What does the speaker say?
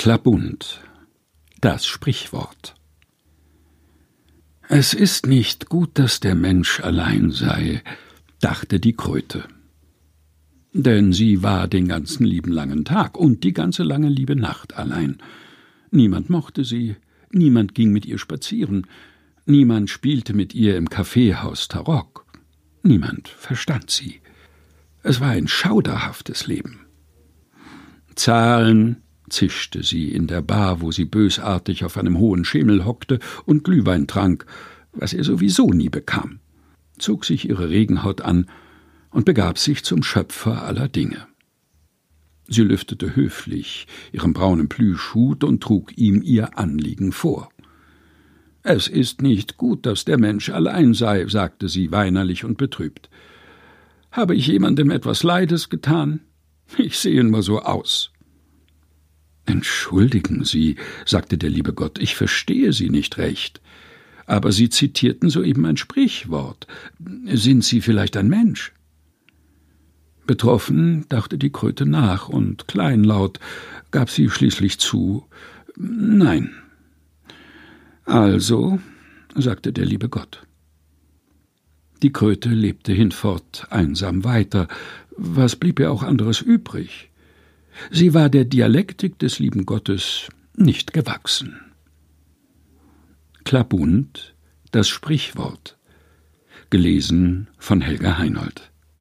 Klabund Das Sprichwort Es ist nicht gut, dass der Mensch allein sei, dachte die Kröte. Denn sie war den ganzen lieben langen Tag und die ganze lange liebe Nacht allein. Niemand mochte sie, niemand ging mit ihr spazieren, niemand spielte mit ihr im Kaffeehaus Tarock, niemand verstand sie. Es war ein schauderhaftes Leben. Zahlen, zischte sie in der Bar, wo sie bösartig auf einem hohen Schemel hockte und Glühwein trank, was er sowieso nie bekam, zog sich ihre Regenhaut an und begab sich zum Schöpfer aller Dinge. Sie lüftete höflich ihren braunen Plüschhut und trug ihm ihr Anliegen vor. Es ist nicht gut, dass der Mensch allein sei, sagte sie weinerlich und betrübt. Habe ich jemandem etwas Leides getan? Ich sehe nur so aus. Entschuldigen Sie, sagte der liebe Gott, ich verstehe Sie nicht recht. Aber Sie zitierten soeben ein Sprichwort. Sind Sie vielleicht ein Mensch? Betroffen dachte die Kröte nach, und kleinlaut gab sie schließlich zu Nein. Also, sagte der liebe Gott. Die Kröte lebte hinfort einsam weiter, was blieb ihr auch anderes übrig? Sie war der Dialektik des lieben Gottes nicht gewachsen. Klabund, das Sprichwort. Gelesen von Helga Heinold.